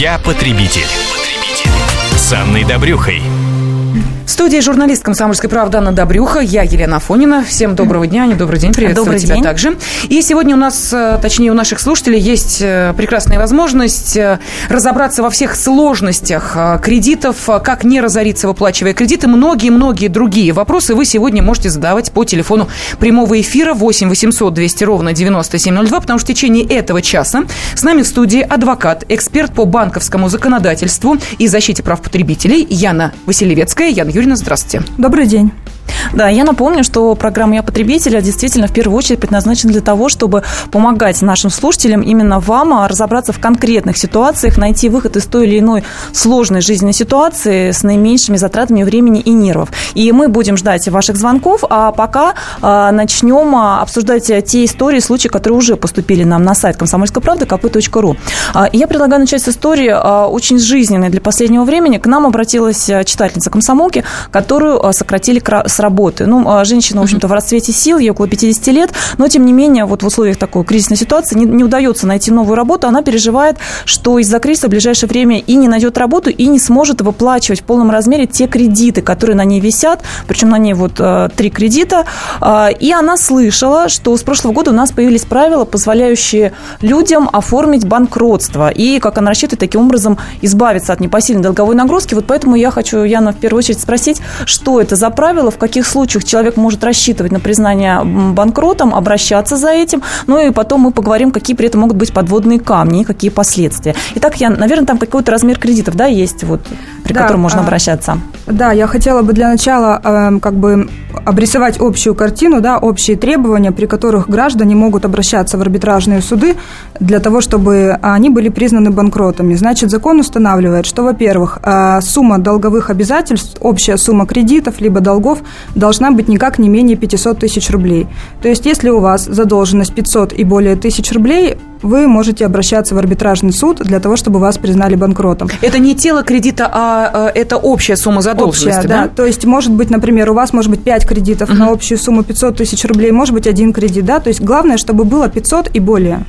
Я потребитель. С Анной Добрюхой. В студии журналист «Комсомольской правды» Анна Добрюха, я Елена Афонина. Всем доброго дня, не добрый день, приветствую добрый тебя день. также. И сегодня у нас, э, точнее у наших слушателей, есть э, прекрасная возможность э, разобраться во всех сложностях кредитов, как не разориться, выплачивая кредиты, многие-многие другие вопросы вы сегодня можете задавать по телефону прямого эфира 8 800 200 ровно 9702, потому что в течение этого часа с нами в студии адвокат, эксперт по банковскому законодательству и защите прав потребителей Яна Василевецкая. Яна Юрьевна, здравствуйте. Добрый день. Да, я напомню, что программа «Я потребителя» действительно в первую очередь предназначена для того, чтобы помогать нашим слушателям, именно вам, а, разобраться в конкретных ситуациях, найти выход из той или иной сложной жизненной ситуации с наименьшими затратами времени и нервов. И мы будем ждать ваших звонков, а пока а, начнем а, обсуждать те истории, случаи, которые уже поступили нам на сайт комсомольской правды kp.ru. А, я предлагаю начать с истории а, очень жизненной для последнего времени. К нам обратилась а, читательница комсомолки, которую а, сократили кра- с работы. Ну, а, женщина, в общем-то, в расцвете сил, ей около 50 лет, но, тем не менее, вот в условиях такой кризисной ситуации не, не удается найти новую работу. Она переживает, что из-за кризиса в ближайшее время и не найдет работу, и не сможет выплачивать в полном размере те кредиты, которые на ней висят, причем на ней вот э, три кредита. А, И она слышала, что с прошлого года у нас появились правила, позволяющие людям оформить банкротство. И, как она рассчитывает, таким образом избавиться от непосильной долговой нагрузки. Вот поэтому я хочу, Яна, в первую очередь спросить, что это за правила, в каких случаях человек может рассчитывать на признание банкротом, обращаться за этим. Ну и потом мы поговорим, какие при этом могут быть подводные камни и какие последствия. Итак, Ян, наверное, там какой-то размер кредитов, да, есть, вот, при Да, котором можно а, обращаться. Да, я хотела бы для начала эм, как бы обрисовать общую картину, да, общие требования, при которых граждане могут обращаться в арбитражные суды для того, чтобы они были признаны банкротами. Значит, закон устанавливает, что, во-первых, э, сумма долговых обязательств, общая сумма кредитов либо долгов должна быть никак не менее 500 тысяч рублей. То есть, если у вас задолженность 500 и более тысяч рублей, вы можете обращаться в арбитражный суд для того, чтобы вас признали банкротом. Это не тело кредита, а э, это общая сумма задолженности, Общая, да? То есть, может быть, например, у вас может быть 5 кредитов на общую сумму 500 тысяч рублей, может быть, один кредит, да? То есть, главное, чтобы было 500 и более.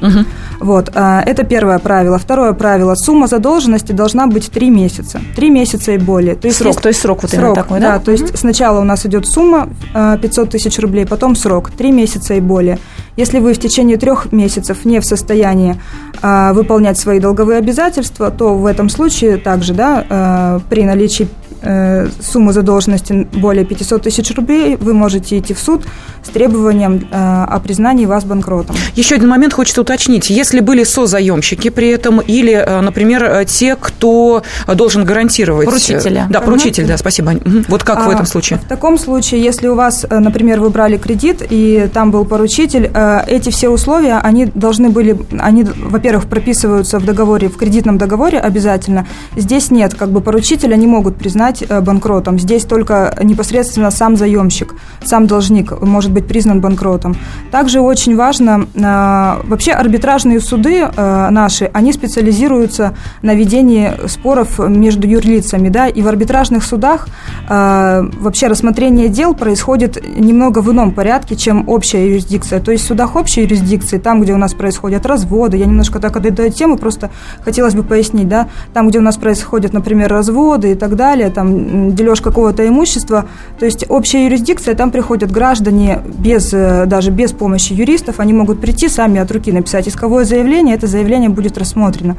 Вот, а, это первое правило. Второе правило. Сумма задолженности должна быть 3 месяца. 3 месяца и более. То есть, Срок, есть- то есть срок вот именно срок, такой, да? да? То есть, сначала у нас идет сумма а, 500 тысяч рублей, потом срок 3 месяца и более. Если вы в течение трех месяцев не в состоянии а, выполнять свои долговые обязательства, то в этом случае также, да, а, при наличии э, суммы задолженности более 500 тысяч рублей, вы можете идти в суд с требованием э, о признании вас банкротом. Еще один момент хочется уточнить. Если были созаемщики при этом или, э, например, э, те, кто э, должен гарантировать... э, Поручители. Да, поручитель, да, спасибо. Вот как в А, этом случае? В таком случае, если у вас, э, например, вы брали кредит, и там был поручитель, э, эти все условия, они должны были, они, во-первых, прописываются в договоре, в кредитном договоре обязательно. Здесь нет, как бы поручителя не могут признать э, банкротом. Здесь только непосредственно сам заемщик, сам должник может быть признан банкротом. Также очень важно, э, вообще арбитражные суды э, наши, они специализируются на ведении споров между юрлицами, да, и в арбитражных судах э, вообще рассмотрение дел происходит немного в ином порядке, чем общая юрисдикция. То есть судах общей юрисдикции, там, где у нас происходят разводы, я немножко так от темы, просто хотелось бы пояснить, да, там, где у нас происходят, например, разводы и так далее, там дележ какого-то имущества, то есть общая юрисдикция, там приходят граждане без, э, даже без помощи юристов, они могут прийти сами от руки написать исковое заявление, это заявление будет рассмотрено.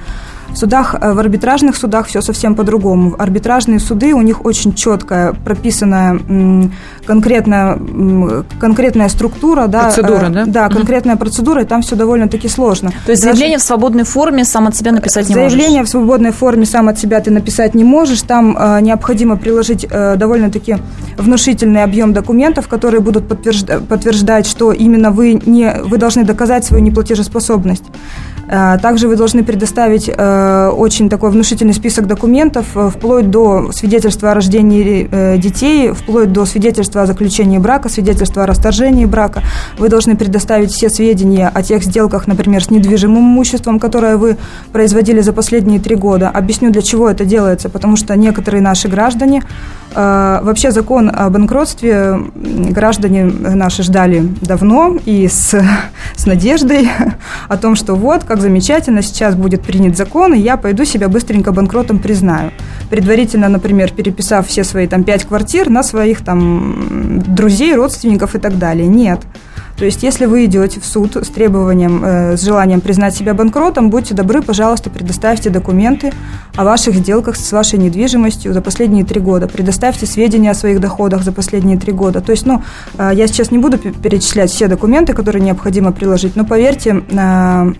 В судах, э, в арбитражных судах все совсем по-другому. Арбитражные суды, у них очень четкая прописанная конкретная, конкретная структура. Да, Процедура, э, да? Да, конкретная процедура, и там все довольно-таки сложно. То есть Даже- заявление в свободной форме сам от себя написать не Заявление можешь? в свободной форме сам от себя ты написать не можешь. Там э, необходимо приложить э, довольно-таки внушительный объем документов, которые будут подтвержда- подтверждать, что именно вы, не, вы должны доказать свою неплатежеспособность. Э, Также вы должны предоставить э, очень такой внушительный список документов, э, вплоть до свидетельства о рождении детей, вплоть до свидетельства о заключении брака, свидетельства о расторжении брака. Вы должны предоставить все сведения о тех сделках, например, с недвижимым имуществом, которое вы производили за последние три года. Объясню, для чего это делается. Потому что некоторые наши граждане Вообще закон о банкротстве граждане наши ждали давно и с, с надеждой о том, что вот как замечательно, сейчас будет принят закон, и я пойду себя быстренько банкротом признаю. Предварительно, например, переписав все свои там пять квартир на своих там друзей, родственников и так далее. Нет. То есть, если вы идете в суд с требованием, э, с желанием признать себя банкротом, будьте добры, пожалуйста, предоставьте документы о ваших сделках с вашей недвижимостью за последние три года, предоставьте сведения о своих доходах за последние три года. То есть, ну, э, я сейчас не буду перечислять все документы, которые необходимо приложить, но поверьте, э,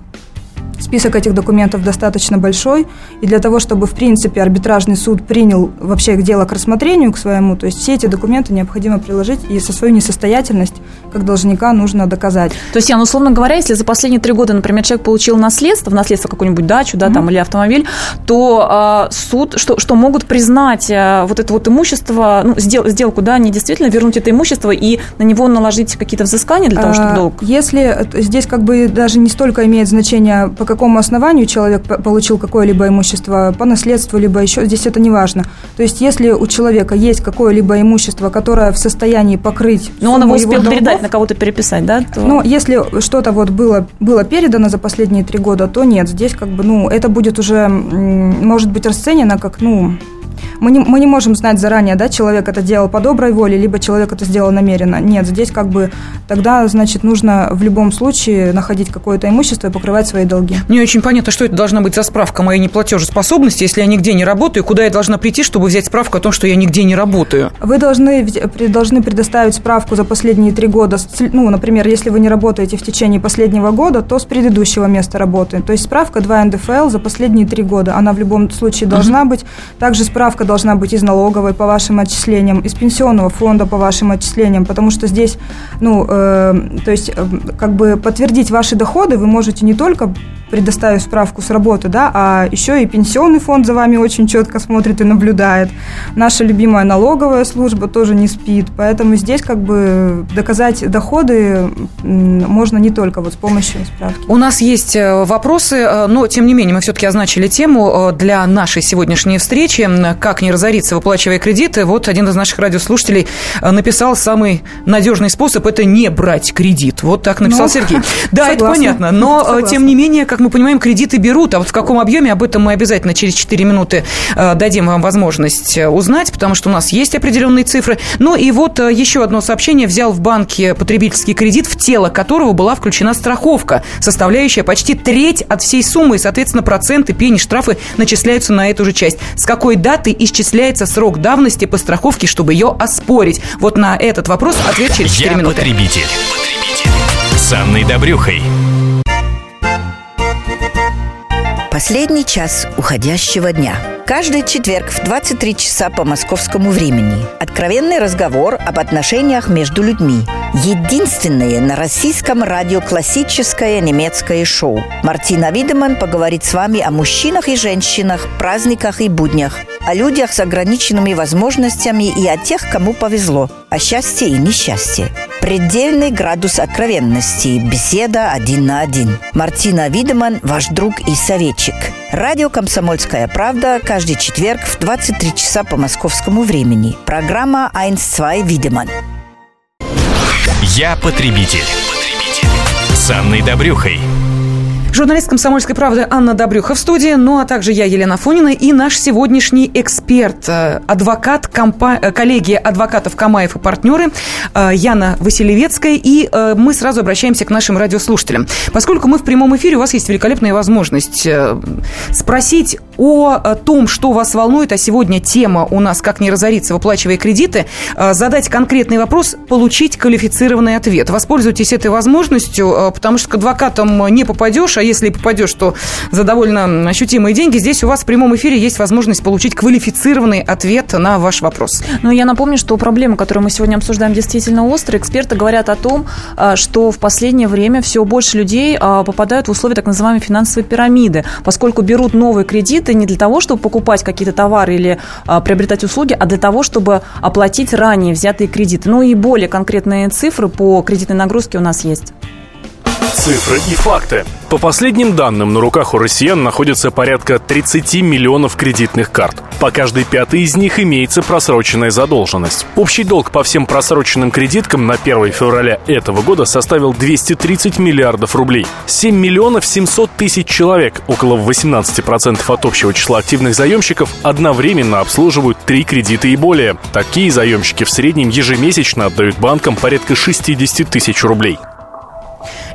Список этих документов достаточно большой, и для того, чтобы, в принципе, арбитражный суд принял вообще дело к рассмотрению к своему, то есть все эти документы необходимо приложить, и со свою несостоятельность как должника нужно доказать. То есть, Ян, условно говоря, если за последние три года, например, человек получил наследство, в наследство какую-нибудь дачу, да, mm-hmm. там, или автомобиль, то э, суд, что, что могут признать э, вот это вот имущество, ну, сдел, сделку, да, не действительно вернуть это имущество и на него наложить какие-то взыскания для того, чтобы а, долг? Если здесь как бы даже не столько имеет значение, по какому основанию человек получил какое-либо имущество, по наследству, либо еще, здесь это не важно. То есть, если у человека есть какое-либо имущество, которое в состоянии покрыть Но он его успел его передать, на кого-то переписать, да? То... Ну, если что-то вот было, было передано за последние три года, то нет, здесь как бы, ну, это будет уже, может быть, расценено как, ну, мы не, мы не можем знать заранее, да, человек это делал по доброй воле, либо человек это сделал намеренно. Нет, здесь как бы тогда, значит, нужно в любом случае находить какое-то имущество и покрывать свои долги. Не очень понятно, что это должна быть за справка моей неплатежеспособности, если я нигде не работаю, куда я должна прийти, чтобы взять справку о том, что я нигде не работаю? Вы должны, должны предоставить справку за последние три года. Ну, например, если вы не работаете в течение последнего года, то с предыдущего места работы. То есть справка 2 НДФЛ за последние три года. Она в любом случае должна uh-huh. быть. Также справка должна быть из налоговой по вашим отчислениям, из пенсионного фонда по вашим отчислениям, потому что здесь, ну, э, то есть, э, как бы подтвердить ваши доходы вы можете не только предоставив справку с работы, да, а еще и пенсионный фонд за вами очень четко смотрит и наблюдает. Наша любимая налоговая служба тоже не спит, поэтому здесь как бы доказать доходы можно не только вот с помощью справки. У нас есть э, вопросы, э, но тем не менее мы все-таки означили тему э, для нашей сегодняшней встречи «Как не разориться, выплачивая кредиты». Вот один из наших радиослушателей написал самый надежный способ – это не брать кредит. Вот так написал ну, Сергей. Да, согласна. это понятно, но согласна. тем не менее, как мы понимаем, кредиты берут, а вот в каком объеме, об этом мы обязательно через 4 минуты э, дадим вам возможность э, узнать, потому что у нас есть определенные цифры. Ну и вот э, еще одно сообщение. Взял в банке потребительский кредит, в тело которого была включена страховка, составляющая почти треть от всей суммы, и, соответственно, проценты, пени, штрафы начисляются на эту же часть. С какой даты исчисляется срок давности по страховке, чтобы ее оспорить? Вот на этот вопрос ответ через 4 Я минуты. Потребитель. потребитель. С Анной Добрюхой. Последний час уходящего дня. Каждый четверг в 23 часа по московскому времени. Откровенный разговор об отношениях между людьми. Единственное на российском радио классическое немецкое шоу. Мартина Видеман поговорит с вами о мужчинах и женщинах, праздниках и буднях, о людях с ограниченными возможностями и о тех, кому повезло, о счастье и несчастье. Предельный градус откровенности. Беседа один на один. Мартина Видеман, ваш друг и советчик. Радио «Комсомольская правда» каждый четверг в 23 часа по московскому времени. Программа «Айнс-2 Видеман». Я потребитель. потребитель. С Анной Добрюхой. Журналист «Комсомольской правды» Анна Добрюха в студии, ну а также я, Елена Фонина, и наш сегодняшний эксперт, э, адвокат компа- э, коллегии адвокатов Камаев и партнеры э, Яна Василевецкая. И мы сразу обращаемся к нашим радиослушателям. Поскольку мы в прямом эфире, у вас есть великолепная возможность спросить о том, что вас волнует, а сегодня тема у нас «Как не разориться, выплачивая кредиты», задать конкретный вопрос, получить квалифицированный ответ. Воспользуйтесь этой возможностью, потому что к адвокатам не попадешь, а если попадешь, то за довольно ощутимые деньги. Здесь у вас в прямом эфире есть возможность получить квалифицированный ответ на ваш вопрос. Ну, я напомню, что проблемы, которые мы сегодня обсуждаем, действительно острые. Эксперты говорят о том, что в последнее время все больше людей попадают в условия так называемой финансовой пирамиды, поскольку берут новые кредиты не для того, чтобы покупать какие-то товары или а, приобретать услуги, а для того, чтобы оплатить ранее взятые кредиты. Ну и более конкретные цифры по кредитной нагрузке у нас есть. Цифры и факты. По последним данным, на руках у россиян находится порядка 30 миллионов кредитных карт. По каждой пятой из них имеется просроченная задолженность. Общий долг по всем просроченным кредиткам на 1 февраля этого года составил 230 миллиардов рублей. 7 миллионов 700 тысяч человек, около 18% от общего числа активных заемщиков, одновременно обслуживают три кредита и более. Такие заемщики в среднем ежемесячно отдают банкам порядка 60 тысяч рублей.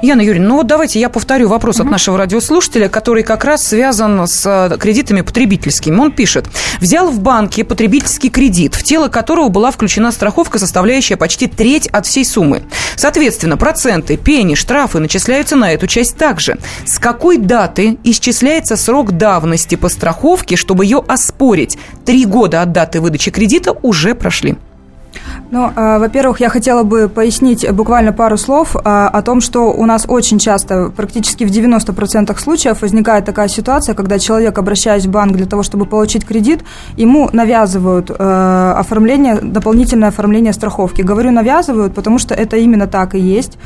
Яна Юрьевна, ну вот давайте я повторю вопрос от нашего радиослушателя, который как раз связан с э, кредитами потребительскими. Он пишет. Взял в банке потребительский кредит, в тело которого была включена страховка, составляющая почти треть от всей суммы. Соответственно, проценты, пени, штрафы начисляются на эту часть также. С какой даты исчисляется срок давности по страховке, чтобы ее оспорить? Три года от даты выдачи кредита уже прошли. Ну, э, во-первых, я хотела бы пояснить буквально пару слов э, о том, что у нас очень часто, практически в 90% случаев возникает такая ситуация, когда человек, обращаясь в банк для того, чтобы получить кредит, ему навязывают э, оформление, дополнительное оформление страховки. Говорю навязывают, потому что это именно так и есть.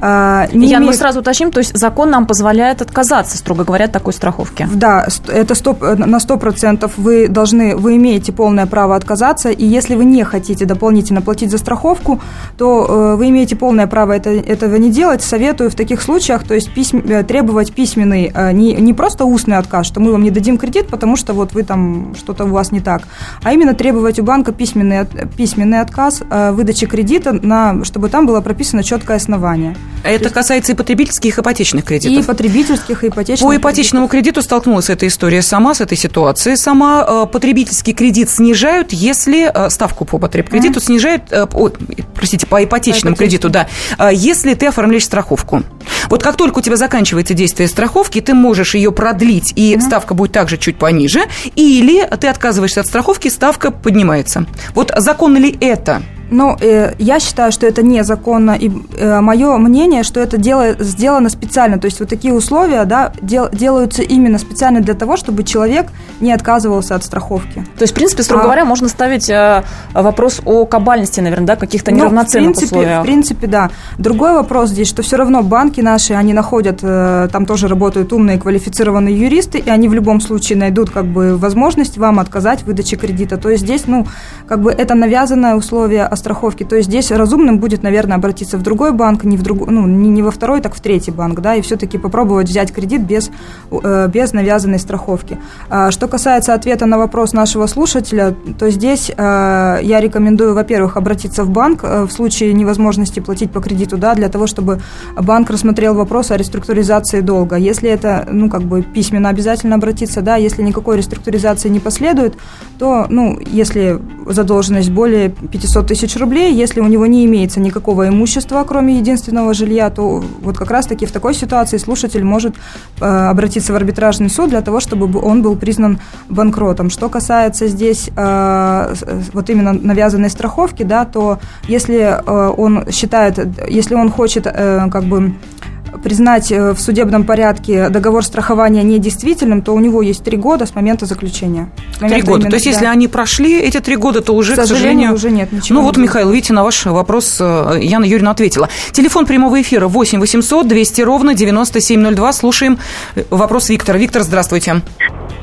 Не Ян, имеет... мы сразу уточним, то есть закон нам позволяет отказаться, строго говоря, от такой страховки. Да, это 100, э, на 100% вы должны, вы имеете полное право отказаться, и если вы не хотите дополнительно платить за страховку, то э, вы имеете полное право это, этого не делать. Советую в таких случаях, то есть письм, э, требовать письменный, э, не, не просто устный отказ, что мы вам не дадим кредит, потому что вот вы там, что-то у вас не так, а именно требовать у банка письменный, письменный отказ выдачи кредита, на, чтобы там было прописано четкое основание. Это есть, касается и потребительских, и ипотечных кредитов. И потребительских, и ипотечных. По ипотечному кредитов. кредиту столкнулась эта история сама с этой ситуацией. Сама потребительский кредит снижают, если ставку по потребкредиту mm-hmm. снижают снижают, э, о, простите, по ипотечному по кредиту, да, э, если ты оформляешь страховку. Вот как только у тебя заканчивается действие страховки, ты можешь ее продлить, и угу. ставка будет также чуть пониже, или ты отказываешься от страховки, ставка поднимается. Вот законно ли это? Ну, э, я считаю, что это незаконно, и э, мое мнение, что это дело, сделано специально. То есть вот такие условия да, дел, делаются именно специально для того, чтобы человек не отказывался от страховки. То есть, в принципе, строго а, говоря, можно ставить э, вопрос о кабальности, наверное, да, каких-то неравноценных ну, в принципе, условиях. В принципе, да. Другой вопрос здесь, что все равно банки наши, они находят, э, там тоже работают умные, квалифицированные юристы, и они в любом случае найдут как бы возможность вам отказать в выдаче кредита. То есть здесь, ну, как бы это навязанное условие страховки. То есть здесь разумным будет, наверное, обратиться в другой банк, не, в друг, ну, не, не во второй, так в третий банк, да, и все-таки попробовать взять кредит без, э, без навязанной страховки. А, что касается ответа на вопрос нашего слушателя, то здесь э, я рекомендую, во-первых, обратиться в банк э, в случае невозможности платить по кредиту, да, для того, чтобы банк рассмотрел вопрос о реструктуризации долга. Если это, ну, как бы письменно обязательно обратиться, да, если никакой реструктуризации не последует, то, ну, если задолженность более 500 тысяч тысяч рублей. Если у него не имеется никакого имущества, кроме единственного жилья, то вот как раз-таки в такой ситуации слушатель может э, обратиться в арбитражный суд для того, чтобы он был признан банкротом. Что касается здесь э, вот именно навязанной страховки, да, то если э, он считает, если он хочет э, как бы признать э, в судебном порядке договор страхования недействительным, то у него есть три года с момента заключения. Три года. Именно, то есть, да. если они прошли эти три года, то уже, к сожалению, к сожалению уже нет ничего. Ну вот, Михаил, видите, на ваш вопрос э, Яна Юрьевна ответила. Телефон прямого эфира 8 800 200 ровно 9702. Слушаем э, вопрос Виктора. Виктор, здравствуйте.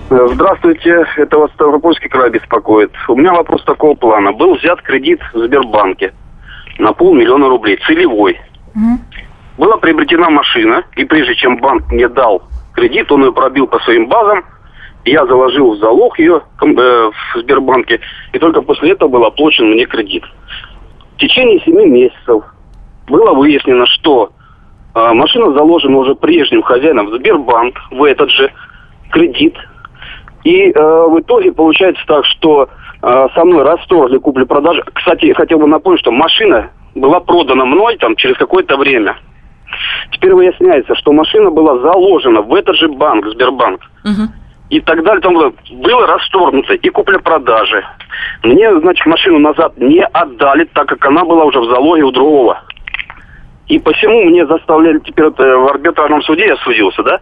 Здравствуйте, это вас Ставропольский край беспокоит. У меня вопрос такого плана. Был взят кредит в Сбербанке на полмиллиона рублей, целевой. Угу была приобретена машина, и прежде чем банк мне дал кредит, он ее пробил по своим базам, я заложил в залог ее э, в Сбербанке, и только после этого был оплачен мне кредит. В течение семи месяцев было выяснено, что э, машина заложена уже прежним хозяином в Сбербанк, в этот же кредит. И э, в итоге получается так, что э, со мной расторгли купли-продажи. Кстати, хотел бы напомнить, что машина была продана мной там через какое-то время. Теперь выясняется, что машина была заложена в этот же банк, Сбербанк. Угу. И так далее. Там было, было расторгнуто и купля-продажи. Мне, значит, машину назад не отдали, так как она была уже в залоге у другого. И посему мне заставляли теперь это в арбитражном суде я судился, да,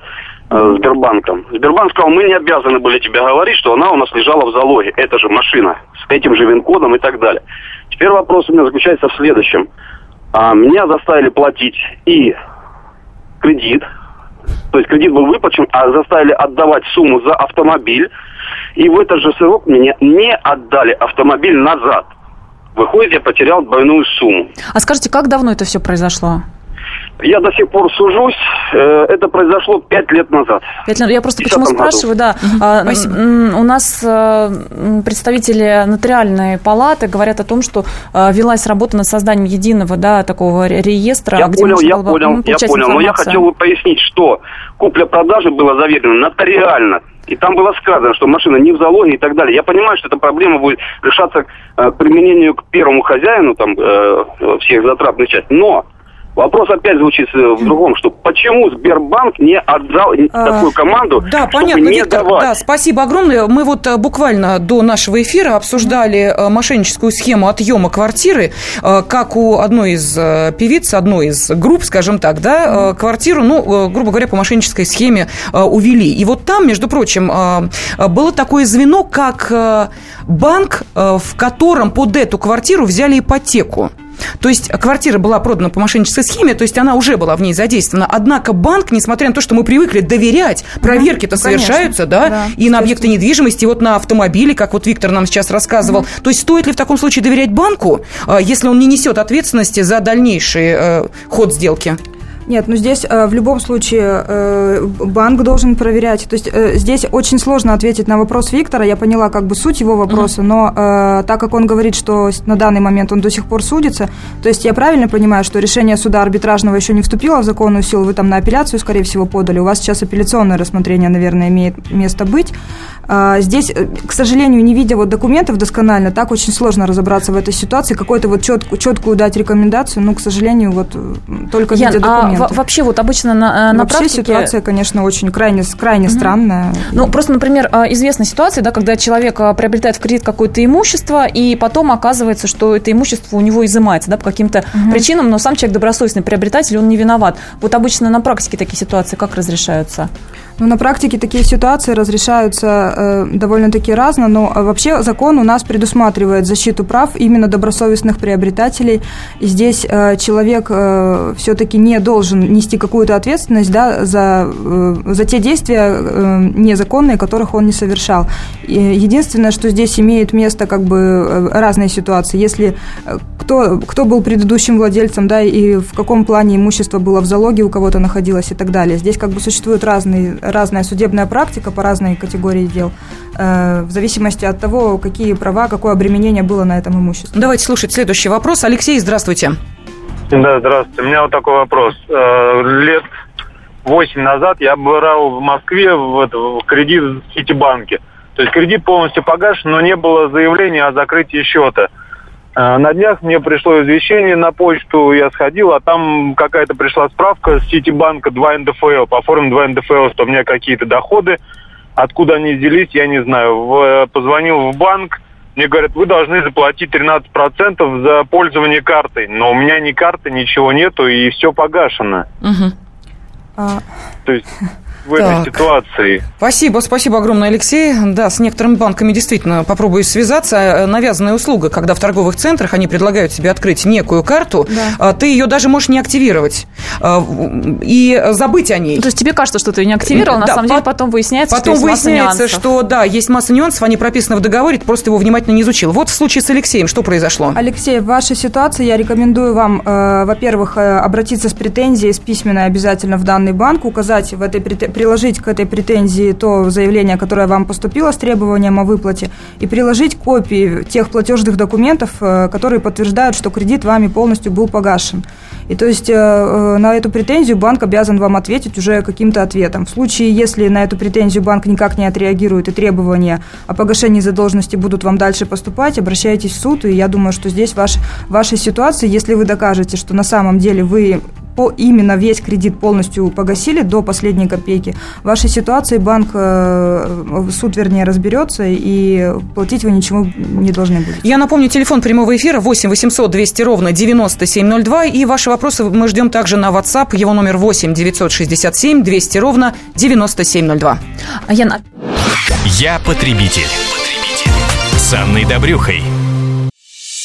э, Сбербанком. Сбербанк сказал, мы не обязаны были тебе говорить, что она у нас лежала в залоге. Это же машина с этим же вин-кодом и так далее. Теперь вопрос у меня заключается в следующем. А, меня заставили платить и кредит, то есть кредит был выплачен, а заставили отдавать сумму за автомобиль, и в этот же срок мне не отдали автомобиль назад. Выходит, я потерял двойную сумму. А скажите, как давно это все произошло? Я до сих пор сужусь. Э, это произошло пять лет назад. Пять лет. Я просто почему году. спрашиваю, да. Угу. Спасибо. У нас э, представители нотариальной палаты говорят о том, что э, велась работа над созданием единого, да, такого реестра. Я понял, я понял, я понял. Но я хотел бы пояснить, что купля-продажа была заверена нотариально. И там было сказано, что машина не в залоге и так далее. Я понимаю, что эта проблема будет решаться к применению к первому хозяину там, всех затратных частей. Но Вопрос опять звучит э, в другом, что почему Сбербанк не отдал а, такую команду, да, чтобы понятно, не Виктор, давать? Да, спасибо огромное. Мы вот э, буквально до нашего эфира обсуждали э, мошенническую схему отъема квартиры, как у одной из певиц, одной из групп, скажем так, да, квартиру, ну, грубо говоря, по мошеннической схеме увели. И вот там, между прочим, было такое звено, как банк, в котором под эту квартиру взяли ипотеку. То есть квартира была продана по мошеннической схеме, то есть она уже была в ней задействована. Однако банк, несмотря на то, что мы привыкли доверять, проверки-то ну, совершаются, да, да, и на объекты недвижимости, и вот на автомобили, как вот Виктор нам сейчас рассказывал. Угу. То есть стоит ли в таком случае доверять банку, а, если он не несет ответственности за дальнейший э, ход сделки? Нет, ну здесь э, в любом случае э, банк должен проверять. То есть э, здесь очень сложно ответить на вопрос Виктора. Я поняла как бы суть его вопроса, mm-hmm. но э, так как он говорит, что на данный момент он до сих пор судится, то есть я правильно понимаю, что решение суда арбитражного еще не вступило в законную силу, вы там на апелляцию, скорее всего, подали. У вас сейчас апелляционное рассмотрение, наверное, имеет место быть. А, здесь, э, к сожалению, не видя вот документов досконально, так очень сложно разобраться в этой ситуации, какую-то вот четкую, четкую дать рекомендацию, ну, к сожалению, вот только Ян, видя а документы. Вообще вот обычно на, э, на вообще практике... ситуация, конечно, очень крайне, крайне угу. странная. Ну, просто, например, известна ситуация, да, когда человек приобретает в кредит какое-то имущество, и потом оказывается, что это имущество у него изымается, да, по каким-то угу. причинам, но сам человек добросовестный приобретатель, он не виноват. Вот обычно на практике такие ситуации как разрешаются? Ну, на практике такие ситуации разрешаются э, довольно-таки разно, но э, вообще закон у нас предусматривает защиту прав именно добросовестных приобретателей. И здесь э, человек э, все-таки не должен нести какую-то ответственность да, за, э, за те действия э, незаконные, которых он не совершал. И единственное, что здесь имеет место как бы э, разные ситуации. Если э, кто, кто был предыдущим владельцем, да, и в каком плане имущество было в залоге у кого-то находилось и так далее. Здесь как бы существуют разные разная судебная практика по разной категории дел, э, в зависимости от того, какие права, какое обременение было на этом имуществе. Давайте слушать следующий вопрос. Алексей, здравствуйте. Да, здравствуйте. У меня вот такой вопрос. Э, лет восемь назад я брал в Москве в, в кредит в Ситибанке. То есть кредит полностью погашен, но не было заявления о закрытии счета. Э, на днях мне пришло извещение на почту, я сходил, а там какая-то пришла справка с Ситибанка 2 НДФЛ, по форме 2 НДФЛ, что у меня какие-то доходы, откуда они взялись, я не знаю. В, э, позвонил в банк, мне говорят, вы должны заплатить 13% за пользование картой. Но у меня ни карты, ничего нету, и все погашено. Угу. А... То есть в так. этой ситуации. Спасибо, спасибо огромное, Алексей. Да, с некоторыми банками действительно попробую связаться. Э, навязанная услуга, когда в торговых центрах они предлагают тебе открыть некую карту, да. А ты ее даже можешь не активировать а, и забыть о ней. То есть тебе кажется, что ты ее не активировал, да, на самом по- деле потом выясняется, потом что есть выясняется, что да, есть масса нюансов, они прописаны в договоре, ты просто его внимательно не изучил. Вот в случае с Алексеем что произошло? Алексей, в вашей ситуации я рекомендую вам, э, во-первых, э, обратиться с претензией, с письменной обязательно в данный банк, указать в этой приложить к этой претензии то заявление, которое вам поступило с требованием о выплате, и приложить копии тех платежных документов, э, которые подтверждают, что кредит вами полностью был погашен. И то есть э, э, на эту претензию банк обязан вам ответить уже каким-то ответом. В случае, если на эту претензию банк никак не отреагирует и требования о погашении задолженности будут вам дальше поступать, обращайтесь в суд, и я думаю, что здесь ваш, вашей ситуации, если вы докажете, что на самом деле вы по, именно весь кредит полностью погасили до последней копейки, в вашей ситуации банк, э, суд, вернее, разберется, и платить вы ничего не должны будете. Я напомню, телефон прямого эфира 8 800 200 ровно 9702, и ваши вопросы мы ждем также на WhatsApp, его номер 8 967 200 ровно 9702. А я... Я потребитель. потребитель. С Анной Добрюхой.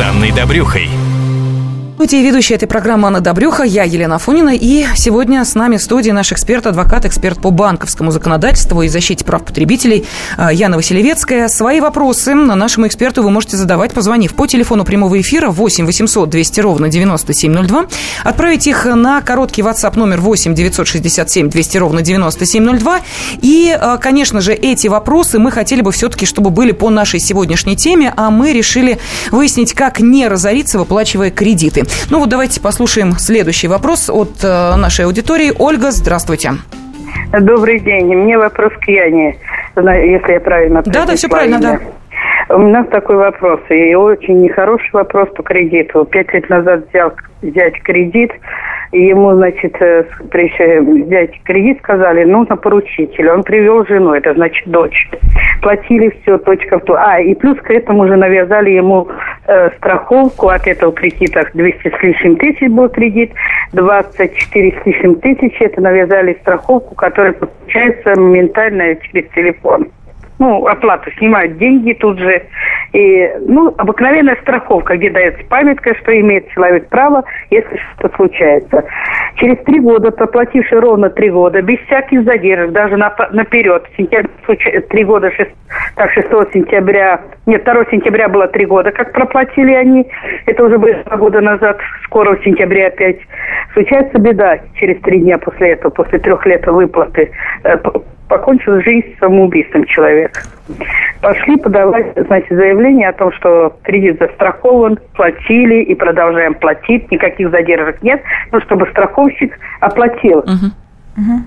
Анной Добрюхой. Здравствуйте, ведущая этой программы Анна Добрюха, я Елена Фонина, и сегодня с нами в студии наш эксперт, адвокат, эксперт по банковскому законодательству и защите прав потребителей э, Яна Василевецкая. Свои вопросы нашему эксперту вы можете задавать, позвонив по телефону прямого эфира 8 800 200 ровно 9702, отправить их на короткий WhatsApp номер 8 967 200 ровно 9702, и, э, конечно же, эти вопросы мы хотели бы все-таки, чтобы были по нашей сегодняшней теме, а мы решили выяснить, как не разориться, выплачивая кредиты. Ну вот давайте послушаем следующий вопрос от э, нашей аудитории. Ольга, здравствуйте. Добрый день. Мне вопрос к Яне, если я правильно Да, да, все правильно, да. У нас такой вопрос, и очень нехороший вопрос по кредиту. Пять лет назад взял взять кредит, ему, значит, э, взять кредит сказали, нужно поручителя. Он привел жену, это значит дочь. Платили все, точка в то. А, и плюс к этому уже навязали ему э, страховку от этого кредита. 200 с лишним тысяч был кредит, 24 с лишним тысяч. Это навязали страховку, которая получается моментально через телефон ну, оплату снимают деньги тут же. И, ну, обыкновенная страховка, где дается памятка, что имеет человек право, если что-то случается. Через три года, проплативший ровно три года, без всяких задержек, даже на, наперед, сентябрь, три года, 6, так, 6 сентября, нет, 2 сентября было три года, как проплатили они, это уже было два года назад, скоро в сентябре опять. Случается беда через три дня после этого, после трех лет выплаты э, покончил жизнь самоубийством человек. Пошли подавать, значит, заявление о том, что кредит застрахован, платили и продолжаем платить, никаких задержек нет, но чтобы страховщик оплатил. Uh-huh. Uh-huh.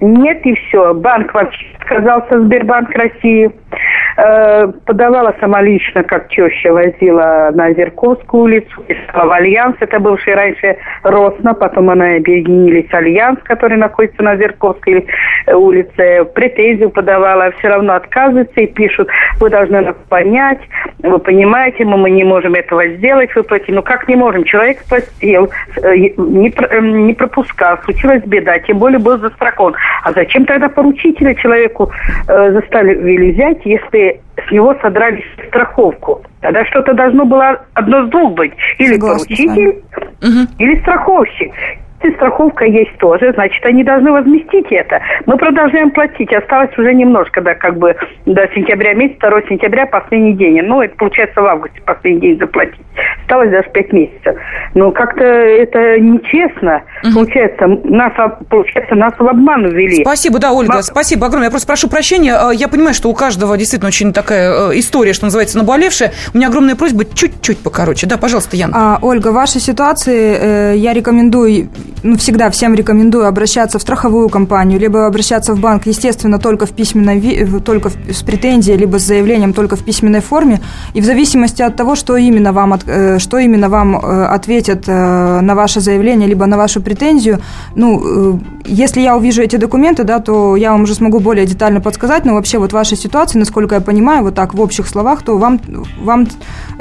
Нет, все. Банк вообще отказался, Сбербанк России. Э, подавала сама лично, как теща возила на Зерковскую улицу, писала в Альянс, это бывший раньше Росно, потом она объединились Альянс, который находится на Зерковской э, улице, претензию подавала, все равно отказываются и пишут, вы должны нас понять, вы понимаете, мы, мы не можем этого сделать, выплатить. Ну как не можем? Человек спросил, э, не, не пропускал, случилась беда, тем более был застрахован. А зачем тогда поручителя человеку э, заставили взять, если с него содрали страховку? Тогда что-то должно было одно с двух быть. Или Согласна поручитель, или страховщик если страховка есть тоже, значит, они должны возместить это. Мы продолжаем платить. Осталось уже немножко, да, как бы до сентября месяца, 2 сентября последний день. Ну, это получается в августе последний день заплатить. Осталось даже 5 месяцев. Но как-то это нечестно. Угу. Получается, нас, получается, нас в обман ввели. Спасибо, да, Ольга, Мак... спасибо огромное. Я просто прошу прощения. А, я понимаю, что у каждого действительно очень такая э, история, что называется, наболевшая. У меня огромная просьба чуть-чуть покороче. Да, пожалуйста, Яна. А, Ольга, в вашей ситуации э, я рекомендую ну, всегда всем рекомендую обращаться в страховую компанию, либо обращаться в банк, естественно, только в письменной, только с претензией, либо с заявлением только в письменной форме. И в зависимости от того, что именно вам, э, что именно вам э, ответят э, на ваше заявление, либо на вашу претензию, ну, если я увижу эти документы, да, то я вам уже смогу более детально подсказать, но вообще вот в вашей ситуации, насколько я понимаю, вот так в общих словах, то вам, вам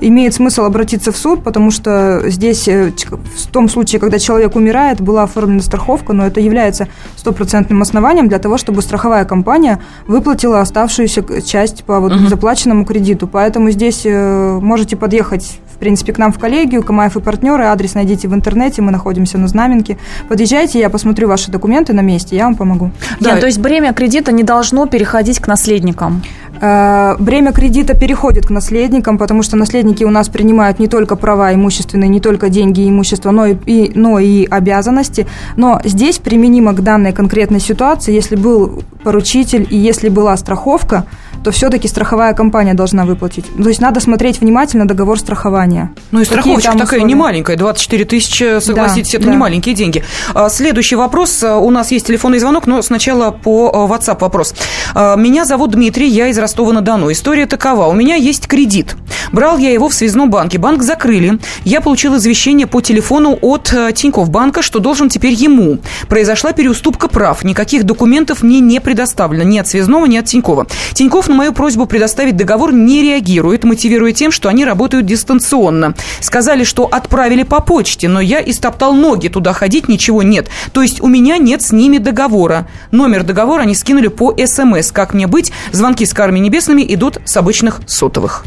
имеет смысл обратиться в суд, потому что здесь в том случае, когда человек умирает, была оформлена страховка, но это является стопроцентным основанием для того, чтобы страховая компания выплатила оставшуюся часть по вот uh-huh. заплаченному кредиту. Поэтому здесь э, можете подъехать в принципе, к нам в коллегию, Камаев и партнеры, адрес найдите в интернете, мы находимся на Знаменке. Подъезжайте, я посмотрю ваши документы на месте, я вам помогу. Да, то есть бремя кредита не должно переходить к наследникам? Э, бремя кредита переходит к наследникам, потому что наследники у нас принимают не только права имущественные, не только деньги и имущество, но и, но и обязанности. Но здесь применимо к данной конкретной ситуации, если был поручитель и если была страховка, то все-таки страховая компания должна выплатить. То есть надо смотреть внимательно договор страхования. Ну и страховочка такая не маленькая, 24 тысячи, согласитесь, да, это да. не маленькие деньги. А, следующий вопрос. У нас есть телефонный звонок, но сначала по э, WhatsApp вопрос. А, меня зовут Дмитрий, я из Ростова-на-Дону. История такова. У меня есть кредит. Брал я его в связном банке. Банк закрыли. Я получил извещение по телефону от Тинькофф банка, что должен теперь ему. Произошла переуступка прав. Никаких документов мне не предоставлено. Ни от связного, ни от Тинькова. Тинькофф на мою просьбу предоставить договор не реагирует, мотивируя тем, что они работают дистанционно. Сказали, что отправили по почте, но я истоптал ноги. Туда ходить ничего нет. То есть у меня нет с ними договора. Номер договора они скинули по СМС. Как мне быть? Звонки с карами небесными идут с обычных сотовых.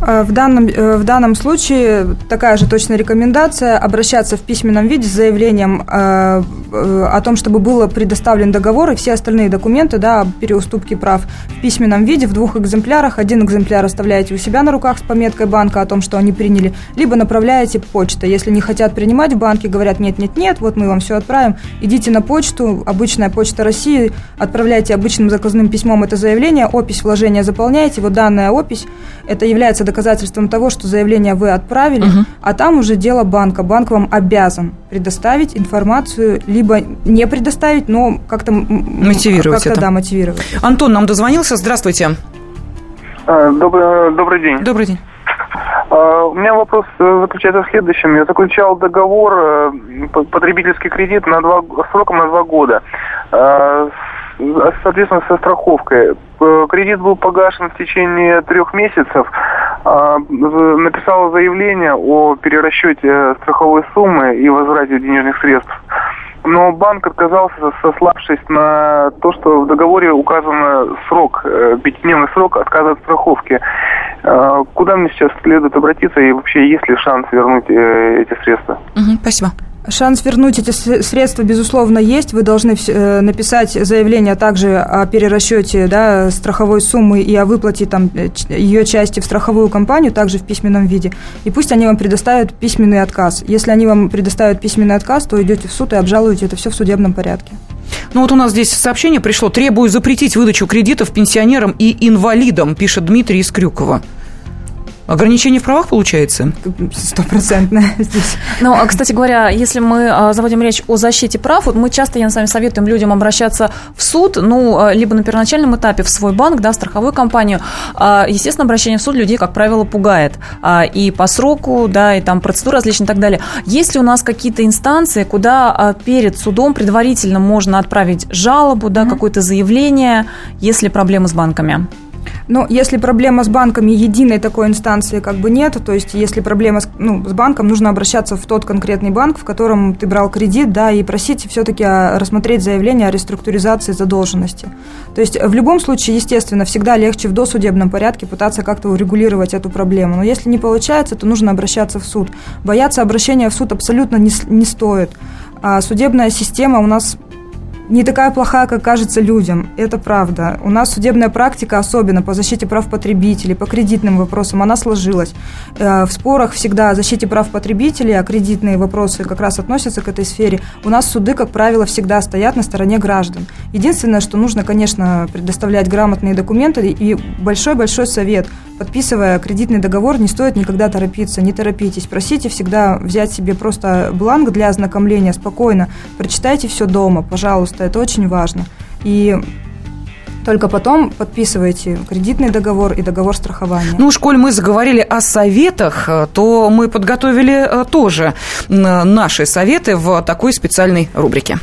Э, в данном, э, в данном случае такая же точная рекомендация обращаться в письменном виде с заявлением э, о том, чтобы был предоставлен договор и все остальные документы да, о переуступке прав в письменном виде в двух экземплярах. Один экземпляр оставляете у себя на руках с пометкой банка о том, что они приняли, либо направляете почтой. Если не хотят принимать в банке, говорят, нет-нет-нет, вот мы вам все отправим, идите на почту, обычная почта России, отправляйте обычным заказным письмом это заявление, опись вложения заполняете, вот данная опись, это является доказательством того, что заявление вы отправили, угу. а там уже дело банка. Банк вам обязан предоставить информацию, либо не предоставить, но как-то мотивировать как это. Да, мотивировать. Антон нам дозвонился. Здравствуйте. А, добрый, добрый день. Добрый день. А, у меня вопрос э, заключается в следующем. Я заключал договор, э, потребительский кредит на два, сроком на два года. Соответственно, со страховкой. Кредит был погашен в течение трех месяцев. А, написала заявление о перерасчете страховой суммы и возврате денежных средств. Но банк отказался, сославшись на то, что в договоре указан срок, э, пятидневный срок отказа от страховки. А, куда мне сейчас следует обратиться и вообще есть ли шанс вернуть э, эти средства? Угу, спасибо. Шанс вернуть эти средства, безусловно, есть. Вы должны э, написать заявление также о перерасчете да, страховой суммы и о выплате там, э, ее части в страховую компанию, также в письменном виде. И пусть они вам предоставят письменный отказ. Если они вам предоставят письменный отказ, то идете в суд и обжалуете это все в судебном порядке. Ну вот у нас здесь сообщение пришло. Требую запретить выдачу кредитов пенсионерам и инвалидам, пишет Дмитрий из Крюкова. Ограничение в правах получается? Стопроцентное здесь. Ну, а, кстати говоря, если мы а, заводим речь о защите прав, вот мы часто, я с вами советуем людям обращаться в суд, ну, а, либо на первоначальном этапе в свой банк, да, в страховую компанию. Естественно, обращение в суд людей, как правило, пугает. И по сроку, да, и там процедуры различные и так далее. Есть ли у нас какие-то инстанции, куда перед судом предварительно можно отправить жалобу, да, mm-hmm. какое-то заявление, если проблемы с банками? Но если проблема с банками, единой такой инстанции как бы нет, то есть если проблема с, ну, с банком, нужно обращаться в тот конкретный банк, в котором ты брал кредит, да, и просить все-таки рассмотреть заявление о реструктуризации задолженности. То есть в любом случае, естественно, всегда легче в досудебном порядке пытаться как-то урегулировать эту проблему. Но если не получается, то нужно обращаться в суд. Бояться обращения в суд абсолютно не, не стоит. А судебная система у нас не такая плохая, как кажется людям. Это правда. У нас судебная практика, особенно по защите прав потребителей, по кредитным вопросам, она сложилась. Э, в спорах всегда о защите прав потребителей, а кредитные вопросы как раз относятся к этой сфере. У нас суды, как правило, всегда стоят на стороне граждан. Единственное, что нужно, конечно, предоставлять грамотные документы и большой-большой совет. Подписывая кредитный договор, не стоит никогда торопиться, не торопитесь. Просите всегда взять себе просто бланк для ознакомления спокойно. Прочитайте все дома, пожалуйста это очень важно. И только потом подписывайте кредитный договор и договор страхования. Ну, уж коль мы заговорили о советах, то мы подготовили э, тоже наши советы в такой специальной рубрике.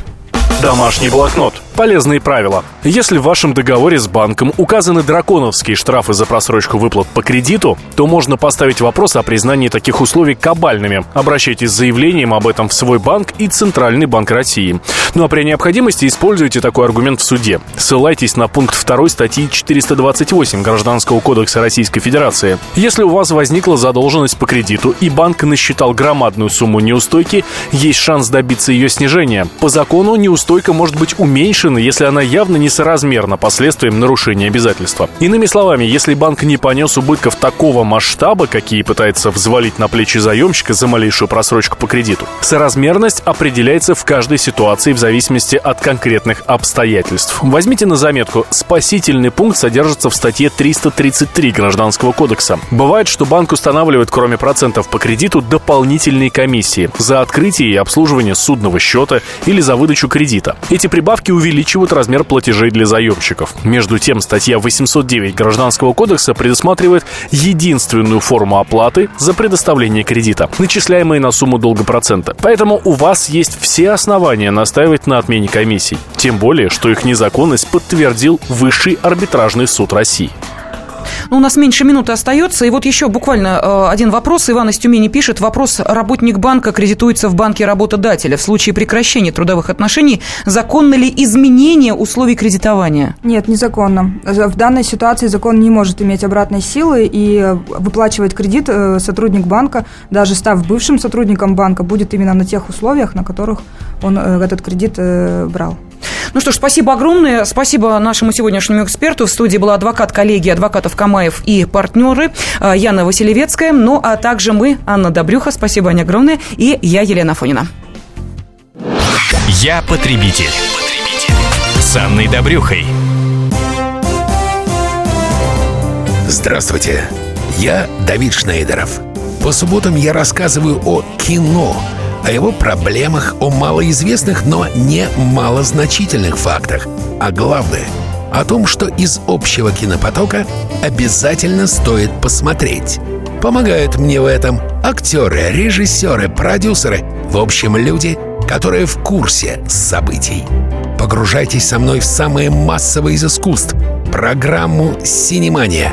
Домашний блокнот. Полезные правила. Если в вашем договоре с банком указаны драконовские штрафы за просрочку выплат по кредиту, то можно поставить вопрос о признании таких условий кабальными. Обращайтесь с заявлением об этом в свой банк и Центральный банк России. Ну а при необходимости используйте такой аргумент в суде. Ссылайтесь на пункт 2 статьи 428 Гражданского кодекса Российской Федерации. Если у вас возникла задолженность по кредиту и банк насчитал громадную сумму неустойки, есть шанс добиться ее снижения. По закону неустойка может быть уменьшена машины, если она явно несоразмерна последствиям нарушения обязательства. Иными словами, если банк не понес убытков такого масштаба, какие пытается взвалить на плечи заемщика за малейшую просрочку по кредиту, соразмерность определяется в каждой ситуации в зависимости от конкретных обстоятельств. Возьмите на заметку, спасительный пункт содержится в статье 333 Гражданского кодекса. Бывает, что банк устанавливает, кроме процентов по кредиту, дополнительные комиссии за открытие и обслуживание судного счета или за выдачу кредита. Эти прибавки увеличивают размер платежей для заемщиков. Между тем, статья 809 Гражданского кодекса предусматривает единственную форму оплаты за предоставление кредита, начисляемые на сумму долга процента. Поэтому у вас есть все основания настаивать на отмене комиссий. Тем более, что их незаконность подтвердил Высший арбитражный суд России. Ну, у нас меньше минуты остается. И вот еще буквально э, один вопрос. Иван из Тюмени пишет. Вопрос. Работник банка кредитуется в банке работодателя. В случае прекращения трудовых отношений законно ли изменение условий кредитования? Нет, незаконно. В данной ситуации закон не может иметь обратной силы и выплачивать кредит э, сотрудник банка, даже став бывшим сотрудником банка, будет именно на тех условиях, на которых он э, этот кредит брал. Ну что ж, спасибо огромное. Спасибо нашему сегодняшнему эксперту. В студии была адвокат коллегии адвокатов Камаев и партнеры э, Яна Василевецкая. Ну, а также мы, Анна Добрюха. Спасибо, Аня, огромное. И я, Елена Фонина. Я потребитель. потребитель. С Анной Добрюхой. Здравствуйте. Я Давид Шнейдеров. По субботам я рассказываю о кино – о его проблемах, о малоизвестных, но не малозначительных фактах. А главное — о том, что из общего кинопотока обязательно стоит посмотреть. Помогают мне в этом актеры, режиссеры, продюсеры, в общем, люди, которые в курсе событий. Погружайтесь со мной в самое массовое из искусств — программу «Синемания».